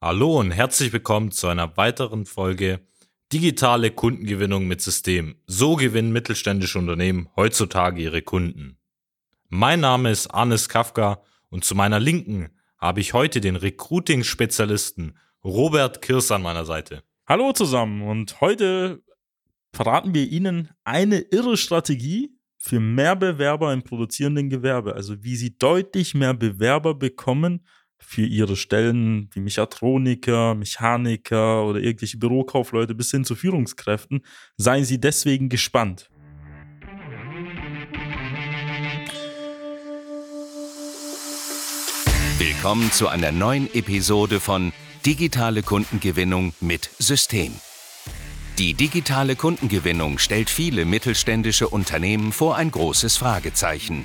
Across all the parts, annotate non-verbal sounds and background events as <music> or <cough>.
Hallo und herzlich willkommen zu einer weiteren Folge Digitale Kundengewinnung mit System. So gewinnen mittelständische Unternehmen heutzutage ihre Kunden. Mein Name ist Arnes Kafka und zu meiner Linken habe ich heute den Recruiting-Spezialisten Robert Kirs an meiner Seite. Hallo zusammen und heute verraten wir Ihnen eine irre Strategie für mehr Bewerber im produzierenden Gewerbe. Also wie Sie deutlich mehr Bewerber bekommen für ihre Stellen wie Mechatroniker, Mechaniker oder irgendwelche Bürokaufleute bis hin zu Führungskräften. Seien Sie deswegen gespannt. Willkommen zu einer neuen Episode von Digitale Kundengewinnung mit System. Die digitale Kundengewinnung stellt viele mittelständische Unternehmen vor ein großes Fragezeichen.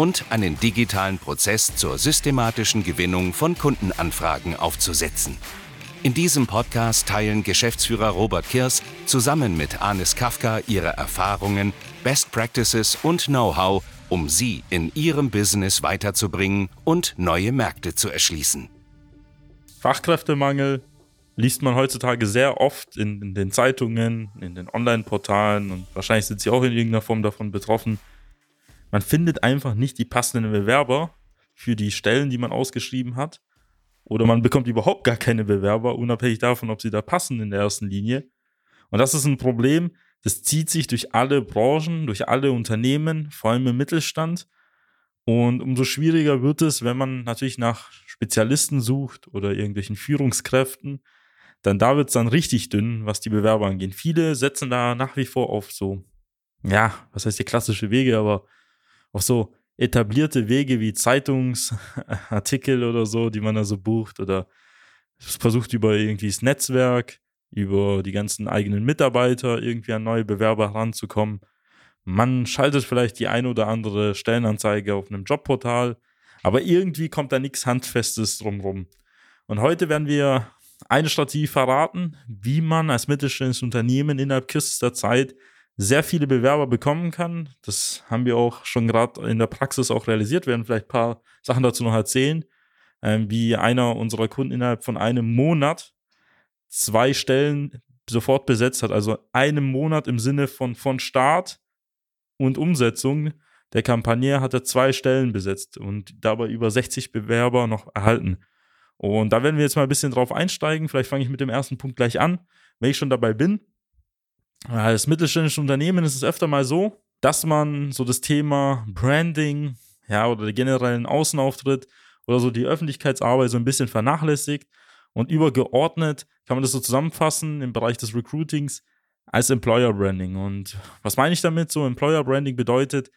und einen digitalen Prozess zur systematischen Gewinnung von Kundenanfragen aufzusetzen. In diesem Podcast teilen Geschäftsführer Robert Kirs zusammen mit Anis Kafka ihre Erfahrungen, Best Practices und Know-how, um sie in ihrem Business weiterzubringen und neue Märkte zu erschließen. Fachkräftemangel liest man heutzutage sehr oft in, in den Zeitungen, in den Online-Portalen und wahrscheinlich sind Sie auch in irgendeiner Form davon betroffen man findet einfach nicht die passenden Bewerber für die Stellen, die man ausgeschrieben hat. Oder man bekommt überhaupt gar keine Bewerber, unabhängig davon, ob sie da passen in der ersten Linie. Und das ist ein Problem, das zieht sich durch alle Branchen, durch alle Unternehmen, vor allem im Mittelstand. Und umso schwieriger wird es, wenn man natürlich nach Spezialisten sucht oder irgendwelchen Führungskräften, dann da wird es dann richtig dünn, was die Bewerber angeht. Viele setzen da nach wie vor auf so, ja, was heißt die klassische Wege, aber auch so etablierte Wege wie Zeitungsartikel oder so, die man da so bucht oder versucht über irgendwie das Netzwerk, über die ganzen eigenen Mitarbeiter irgendwie an neue Bewerber heranzukommen. Man schaltet vielleicht die ein oder andere Stellenanzeige auf einem Jobportal, aber irgendwie kommt da nichts Handfestes drumrum. Und heute werden wir eine Strategie verraten, wie man als mittelständisches Unternehmen innerhalb kürzester Zeit sehr viele Bewerber bekommen kann. Das haben wir auch schon gerade in der Praxis auch realisiert. Wir werden vielleicht ein paar Sachen dazu noch erzählen, ähm, wie einer unserer Kunden innerhalb von einem Monat zwei Stellen sofort besetzt hat. Also einem Monat im Sinne von, von Start und Umsetzung der Kampagne hat er zwei Stellen besetzt und dabei über 60 Bewerber noch erhalten. Und da werden wir jetzt mal ein bisschen drauf einsteigen. Vielleicht fange ich mit dem ersten Punkt gleich an, wenn ich schon dabei bin. Als mittelständisches Unternehmen ist es öfter mal so, dass man so das Thema Branding, ja, oder den generellen Außenauftritt oder so die Öffentlichkeitsarbeit so ein bisschen vernachlässigt und übergeordnet kann man das so zusammenfassen im Bereich des Recruitings als Employer Branding. Und was meine ich damit? So Employer Branding bedeutet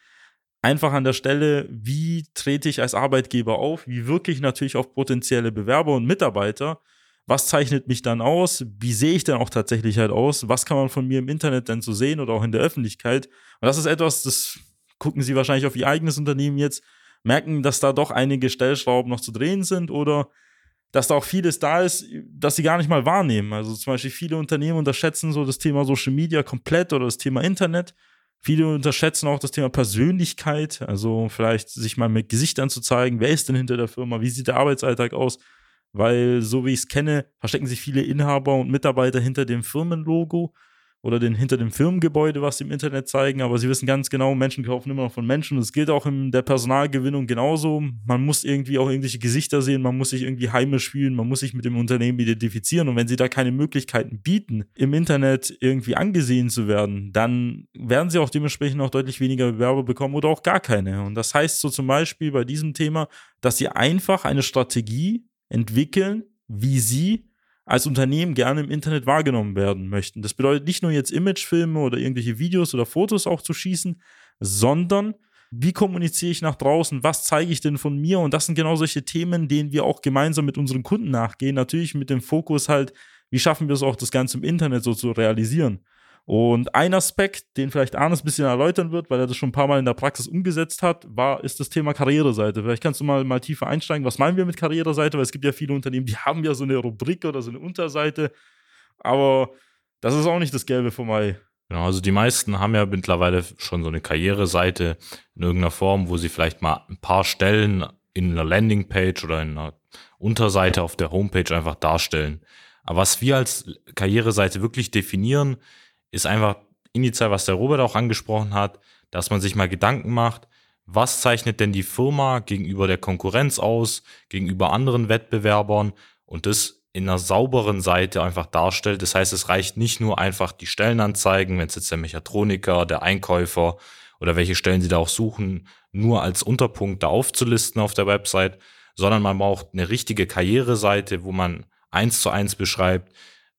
einfach an der Stelle, wie trete ich als Arbeitgeber auf, wie wirke ich natürlich auf potenzielle Bewerber und Mitarbeiter was zeichnet mich dann aus? Wie sehe ich denn auch tatsächlich halt aus? Was kann man von mir im Internet denn so sehen oder auch in der Öffentlichkeit? Und das ist etwas, das gucken Sie wahrscheinlich auf Ihr eigenes Unternehmen jetzt, merken, dass da doch einige Stellschrauben noch zu drehen sind oder dass da auch vieles da ist, das sie gar nicht mal wahrnehmen. Also zum Beispiel viele Unternehmen unterschätzen so das Thema Social Media komplett oder das Thema Internet. Viele unterschätzen auch das Thema Persönlichkeit, also vielleicht sich mal mit Gesichtern zu zeigen, wer ist denn hinter der Firma, wie sieht der Arbeitsalltag aus weil so wie ich es kenne, verstecken sich viele Inhaber und Mitarbeiter hinter dem Firmenlogo oder den, hinter dem Firmengebäude, was sie im Internet zeigen, aber sie wissen ganz genau, Menschen kaufen immer noch von Menschen. Das gilt auch in der Personalgewinnung genauso. Man muss irgendwie auch irgendwelche Gesichter sehen, man muss sich irgendwie heimisch fühlen, man muss sich mit dem Unternehmen identifizieren. Und wenn sie da keine Möglichkeiten bieten, im Internet irgendwie angesehen zu werden, dann werden sie auch dementsprechend auch deutlich weniger Bewerber bekommen oder auch gar keine. Und das heißt so zum Beispiel bei diesem Thema, dass sie einfach eine Strategie entwickeln, wie sie als Unternehmen gerne im Internet wahrgenommen werden möchten. Das bedeutet nicht nur jetzt Imagefilme oder irgendwelche Videos oder Fotos auch zu schießen, sondern wie kommuniziere ich nach draußen, was zeige ich denn von mir? Und das sind genau solche Themen, denen wir auch gemeinsam mit unseren Kunden nachgehen. Natürlich mit dem Fokus halt, wie schaffen wir es auch, das Ganze im Internet so zu realisieren? Und ein Aspekt, den vielleicht Arnes ein bisschen erläutern wird, weil er das schon ein paar Mal in der Praxis umgesetzt hat, war, ist das Thema Karriereseite. Vielleicht kannst du mal, mal tiefer einsteigen. Was meinen wir mit Karriereseite? Weil es gibt ja viele Unternehmen, die <laughs> haben ja so eine Rubrik oder so eine Unterseite. Aber das ist auch nicht das Gelbe vom Ei. Genau, also die meisten haben ja mittlerweile schon so eine Karriereseite in irgendeiner Form, wo sie vielleicht mal ein paar Stellen in einer Landingpage oder in einer Unterseite auf der Homepage einfach darstellen. Aber was wir als Karriereseite wirklich definieren, ist einfach initial, was der Robert auch angesprochen hat, dass man sich mal Gedanken macht, was zeichnet denn die Firma gegenüber der Konkurrenz aus, gegenüber anderen Wettbewerbern und das in einer sauberen Seite einfach darstellt. Das heißt, es reicht nicht nur einfach die Stellenanzeigen, wenn es jetzt der Mechatroniker, der Einkäufer oder welche Stellen sie da auch suchen, nur als Unterpunkt da aufzulisten auf der Website, sondern man braucht eine richtige Karriereseite, wo man eins zu eins beschreibt,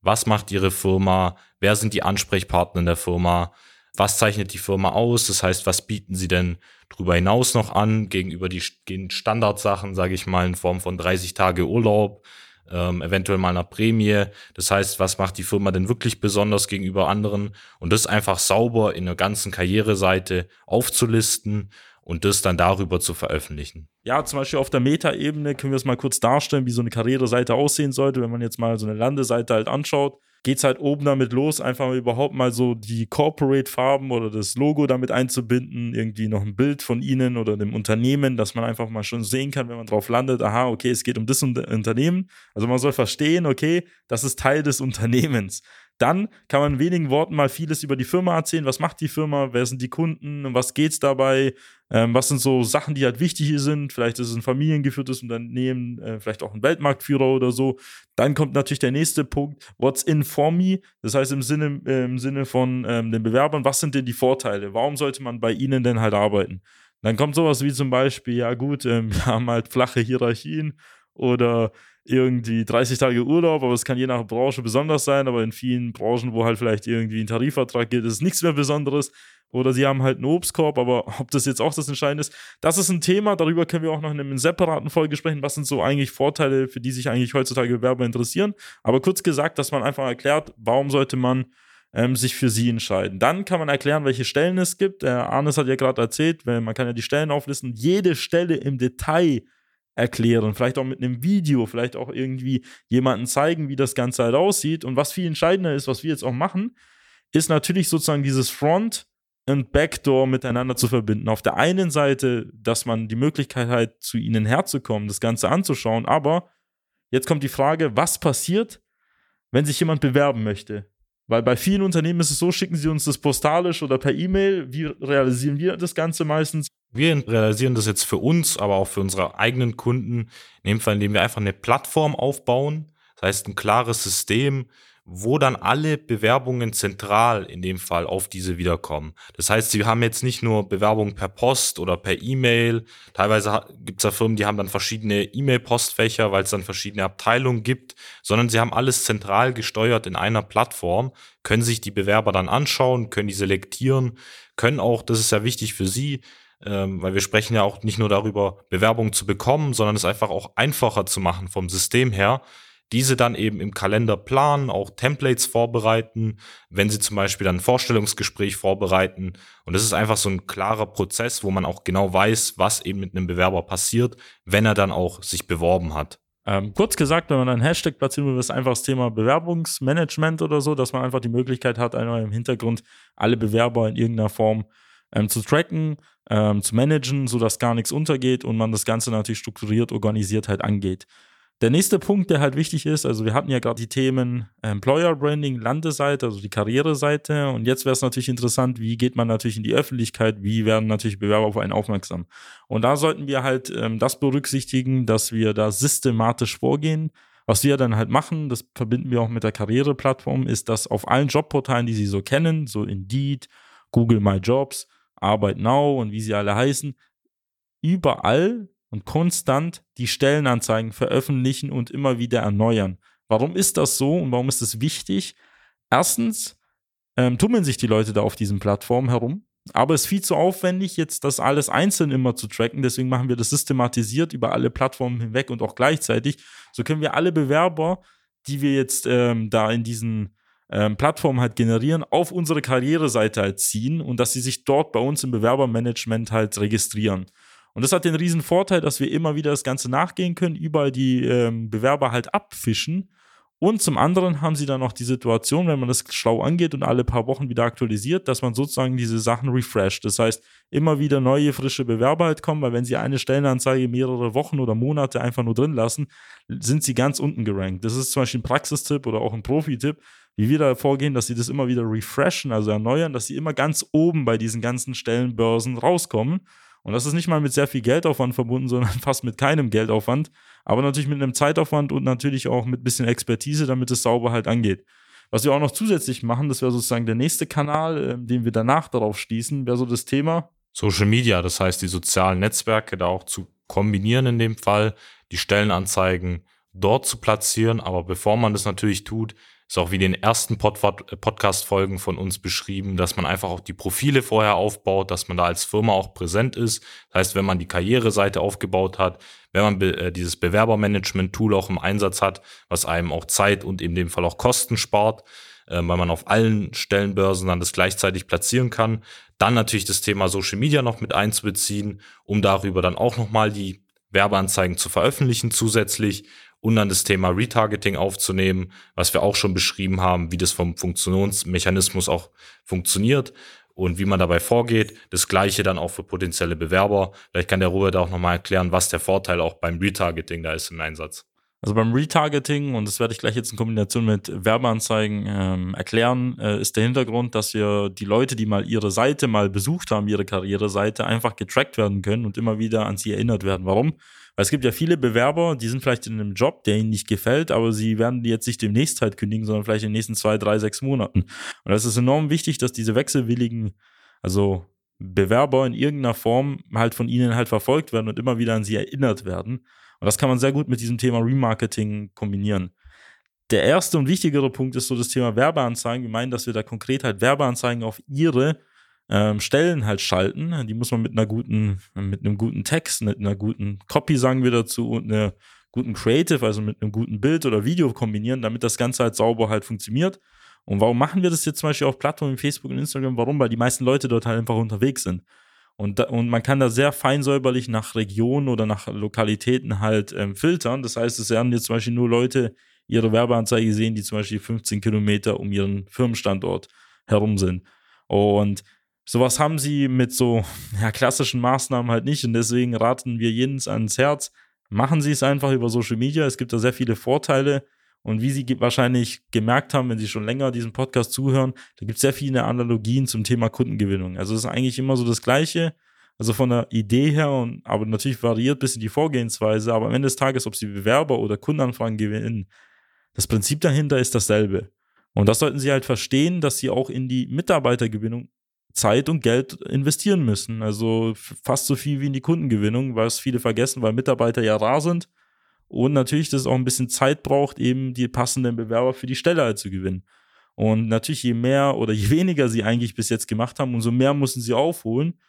was macht Ihre Firma? Wer sind die Ansprechpartner in der Firma? Was zeichnet die Firma aus? Das heißt, was bieten Sie denn darüber hinaus noch an gegenüber den Standardsachen, sage ich mal, in Form von 30 Tage Urlaub, ähm, eventuell mal einer Prämie. Das heißt, was macht die Firma denn wirklich besonders gegenüber anderen? Und das einfach sauber in der ganzen Karriereseite aufzulisten und das dann darüber zu veröffentlichen. Ja, zum Beispiel auf der Meta-Ebene können wir es mal kurz darstellen, wie so eine Karriereseite aussehen sollte, wenn man jetzt mal so eine Landeseite halt anschaut. Geht es halt oben damit los, einfach überhaupt mal so die Corporate-Farben oder das Logo damit einzubinden, irgendwie noch ein Bild von Ihnen oder dem Unternehmen, dass man einfach mal schon sehen kann, wenn man drauf landet, aha, okay, es geht um das Unternehmen. Also man soll verstehen, okay, das ist Teil des Unternehmens. Dann kann man in wenigen Worten mal vieles über die Firma erzählen. Was macht die Firma? Wer sind die Kunden? Um was geht's dabei? Ähm, was sind so Sachen, die halt wichtig sind? Vielleicht ist es ein familiengeführtes Unternehmen, äh, vielleicht auch ein Weltmarktführer oder so. Dann kommt natürlich der nächste Punkt. What's in for me? Das heißt im Sinne, äh, im Sinne von ähm, den Bewerbern, was sind denn die Vorteile? Warum sollte man bei ihnen denn halt arbeiten? Dann kommt sowas wie zum Beispiel, ja gut, ähm, <laughs> wir haben halt flache Hierarchien oder irgendwie 30 Tage Urlaub, aber es kann je nach Branche besonders sein, aber in vielen Branchen, wo halt vielleicht irgendwie ein Tarifvertrag gilt, ist nichts mehr Besonderes. Oder sie haben halt einen Obstkorb, aber <laughs> ob das jetzt auch das Entscheidende ist, das ist ein Thema, darüber können wir auch noch in einem separaten Folge sprechen. Was sind so eigentlich Vorteile, für die sich eigentlich heutzutage Bewerber interessieren? Aber kurz gesagt, dass man einfach erklärt, warum sollte man ähm, sich für sie entscheiden. Dann kann man erklären, welche Stellen es gibt. Äh, Arnes hat ja gerade erzählt, man kann ja die Stellen auflisten. Jede Stelle im Detail erklären, vielleicht auch mit einem Video, vielleicht auch irgendwie jemanden zeigen, wie das Ganze halt aussieht. Und was viel entscheidender ist, was wir jetzt auch machen, ist natürlich sozusagen dieses Front und Backdoor miteinander zu verbinden. Auf der einen Seite, dass man die Möglichkeit hat, zu ihnen herzukommen, das Ganze anzuschauen, aber jetzt kommt die Frage, was passiert, wenn sich jemand bewerben möchte? Weil bei vielen Unternehmen ist es so, schicken sie uns das postalisch oder per E-Mail. Wie realisieren wir das Ganze meistens? Wir realisieren das jetzt für uns, aber auch für unsere eigenen Kunden, in dem Fall, indem wir einfach eine Plattform aufbauen. Das heißt, ein klares System, wo dann alle Bewerbungen zentral in dem Fall auf diese wiederkommen. Das heißt, sie haben jetzt nicht nur Bewerbungen per Post oder per E-Mail. Teilweise gibt es ja Firmen, die haben dann verschiedene E-Mail-Postfächer, weil es dann verschiedene Abteilungen gibt, sondern sie haben alles zentral gesteuert in einer Plattform, können sich die Bewerber dann anschauen, können die selektieren, können auch, das ist ja wichtig für sie, ähm, weil wir sprechen ja auch nicht nur darüber, Bewerbungen zu bekommen, sondern es einfach auch einfacher zu machen vom System her, diese dann eben im Kalender planen, auch Templates vorbereiten, wenn sie zum Beispiel dann ein Vorstellungsgespräch vorbereiten. Und das ist einfach so ein klarer Prozess, wo man auch genau weiß, was eben mit einem Bewerber passiert, wenn er dann auch sich beworben hat. Ähm, kurz gesagt, wenn man einen Hashtag platzieren will, ist einfach das Thema Bewerbungsmanagement oder so, dass man einfach die Möglichkeit hat, einmal im Hintergrund alle Bewerber in irgendeiner Form ähm, zu tracken, ähm, zu managen, sodass gar nichts untergeht und man das Ganze natürlich strukturiert, organisiert halt angeht. Der nächste Punkt, der halt wichtig ist, also wir hatten ja gerade die Themen Employer Branding, Landeseite, also die Karriereseite. Und jetzt wäre es natürlich interessant, wie geht man natürlich in die Öffentlichkeit, wie werden natürlich Bewerber auf einen aufmerksam. Und da sollten wir halt ähm, das berücksichtigen, dass wir da systematisch vorgehen. Was wir dann halt machen, das verbinden wir auch mit der Karriereplattform, ist, dass auf allen Jobportalen, die Sie so kennen, so Indeed, Google My Jobs, Arbeit Now und wie sie alle heißen, überall und konstant die Stellenanzeigen veröffentlichen und immer wieder erneuern. Warum ist das so und warum ist es wichtig? Erstens ähm, tummeln sich die Leute da auf diesen Plattformen herum, aber es ist viel zu aufwendig, jetzt das alles einzeln immer zu tracken. Deswegen machen wir das systematisiert über alle Plattformen hinweg und auch gleichzeitig. So können wir alle Bewerber die wir jetzt ähm, da in diesen ähm, Plattformen halt generieren, auf unsere Karriereseite halt ziehen und dass sie sich dort bei uns im Bewerbermanagement halt registrieren. Und das hat den riesen Vorteil, dass wir immer wieder das Ganze nachgehen können, überall die ähm, Bewerber halt abfischen und zum anderen haben sie dann noch die Situation, wenn man das schlau angeht und alle paar Wochen wieder aktualisiert, dass man sozusagen diese Sachen refresht. Das heißt, immer wieder neue, frische Bewerber halt kommen, weil wenn sie eine Stellenanzeige mehrere Wochen oder Monate einfach nur drin lassen, sind sie ganz unten gerankt. Das ist zum Beispiel ein Praxistipp oder auch ein Profi-Tipp, wie wir da vorgehen, dass sie das immer wieder refreshen, also erneuern, dass sie immer ganz oben bei diesen ganzen Stellenbörsen rauskommen. Und das ist nicht mal mit sehr viel Geldaufwand verbunden, sondern <laughs> fast mit keinem Geldaufwand. Aber natürlich mit einem Zeitaufwand und natürlich auch mit ein bisschen Expertise, damit es sauber halt angeht. Was wir auch noch zusätzlich machen, das wäre sozusagen der nächste Kanal, äh, den wir danach darauf schließen, wäre so das Thema. Social Media, das heißt die sozialen Netzwerke da auch zu kombinieren in dem Fall, die Stellenanzeigen dort zu platzieren. Aber bevor man das natürlich tut, ist auch wie den ersten Pod Podcast-Folgen von uns beschrieben, dass man einfach auch die Profile vorher aufbaut, dass man da als Firma auch präsent ist. Das heißt, wenn man die Karriereseite aufgebaut hat, wenn man be äh, dieses Bewerbermanagement-Tool auch im Einsatz hat, was einem auch Zeit und in dem Fall auch Kosten spart, äh, weil man auf allen Stellenbörsen dann das gleichzeitig platzieren kann. Dann natürlich das Thema Social Media noch mit einzubeziehen, um darüber dann auch nochmal die Werbeanzeigen zu veröffentlichen zusätzlich und dann das Thema Retargeting aufzunehmen, was wir auch schon beschrieben haben, wie das vom Funktionsmechanismus auch funktioniert und wie man dabei vorgeht. Das gleiche dann auch für potenzielle Bewerber. Vielleicht kann der Robert auch nochmal erklären, was der Vorteil auch beim Retargeting da ist im Einsatz. Also beim Retargeting, und das werde ich gleich jetzt in Kombination mit Werbeanzeigen ähm, erklären, äh, ist der Hintergrund, dass wir die Leute, die mal ihre Seite mal besucht haben, ihre Karriereseite, einfach getrackt werden können und immer wieder an sie erinnert werden. Warum? Weil es gibt ja viele Bewerber, die sind vielleicht in einem Job, der ihnen nicht gefällt, aber sie werden jetzt nicht demnächst halt kündigen, sondern vielleicht in den nächsten zwei, drei, sechs Monaten. Und das ist enorm wichtig, dass diese wechselwilligen, also Bewerber in irgendeiner Form halt von ihnen halt verfolgt werden und immer wieder an sie erinnert werden. Und das kann man sehr gut mit diesem Thema Remarketing kombinieren. Der erste und wichtigere Punkt ist so das Thema Werbeanzeigen. Wir meinen, dass wir da konkret halt Werbeanzeigen auf ihre ähm, Stellen halt schalten. Die muss man mit einer guten, mit einem guten Text, mit einer guten Copy, sagen wir dazu, und einer guten Creative, also mit einem guten Bild oder Video kombinieren, damit das Ganze halt sauber halt funktioniert. Und warum machen wir das jetzt zum Beispiel auf Plattformen wie Facebook und Instagram? Warum? Weil die meisten Leute dort halt einfach unterwegs sind. Und, da, und man kann da sehr feinsäuberlich nach Regionen oder nach Lokalitäten halt ähm, filtern. Das heißt, es werden jetzt zum Beispiel nur Leute ihre Werbeanzeige sehen, die zum Beispiel 15 Kilometer um ihren Firmenstandort herum sind. Und Sowas haben sie mit so <laughs> ja, klassischen Maßnahmen halt nicht und deswegen raten wir jedens ans Herz, machen Sie es einfach über Social Media. Es gibt da sehr viele Vorteile und wie Sie wahrscheinlich gemerkt haben, wenn Sie schon länger diesen Podcast zuhören, da gibt es sehr viele Analogien zum Thema Kundengewinnung. Also es ist eigentlich immer so das Gleiche, also von der Idee her, und, aber natürlich variiert ein bisschen die Vorgehensweise, aber am Ende des Tages, ob Sie Bewerber oder Kundenanfragen gewinnen, das Prinzip dahinter ist dasselbe. Und das sollten Sie halt verstehen, dass Sie auch in die Mitarbeitergewinnung Zeit und Geld investieren müssen. Also fast so viel wie in die Kundengewinnung, was viele vergessen, weil Mitarbeiter ja rar sind. Und natürlich, dass es auch ein bisschen Zeit braucht, eben die passenden Bewerber für die Stelle halt zu gewinnen. Und natürlich, je mehr oder je <laughs> weniger sie eigentlich bis jetzt gemacht haben, umso mehr müssen sie aufholen.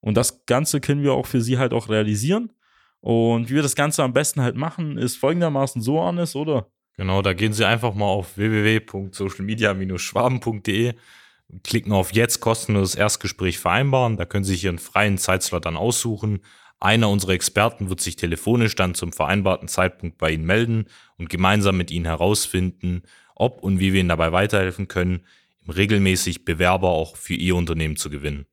Und das Ganze können wir auch für sie halt auch realisieren. Und wie wir das Ganze am besten halt machen, ist folgendermaßen so, Hannes, oder? Genau, da gehen Sie einfach mal auf www.socialmedia-schwaben.de klicken auf Jetzt kostenloses Erstgespräch vereinbaren. Da können Sie sich Ihren freien Zeitslot dann aussuchen. Einer unserer Experten wird sich telefonisch dann zum vereinbarten Zeitpunkt bei Ihnen melden und gemeinsam mit Ihnen herausfinden, ob und wie wir Ihnen dabei weiterhelfen können, regelmäßig Bewerber auch für Ihr Unternehmen zu gewinnen.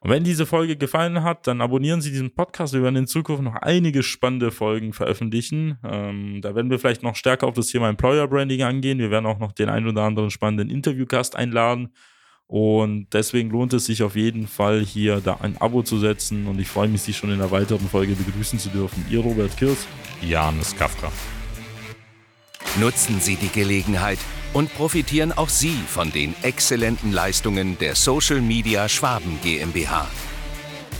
Und wenn diese Folge gefallen hat, dann abonnieren Sie diesen Podcast. Wir werden in Zukunft noch einige spannende Folgen veröffentlichen. Ähm, da werden wir vielleicht noch stärker auf das Thema Employer Branding angehen. Wir werden auch noch den ein oder anderen spannenden Interviewgast einladen. Und deswegen lohnt es sich auf jeden Fall hier da ein Abo zu setzen und ich freue mich, Sie schon in einer weiteren Folge begrüßen zu dürfen. Ihr Robert Kirs. Janis Kafka. Nutzen Sie die Gelegenheit und profitieren auch Sie von den exzellenten Leistungen der Social Media Schwaben GmbH.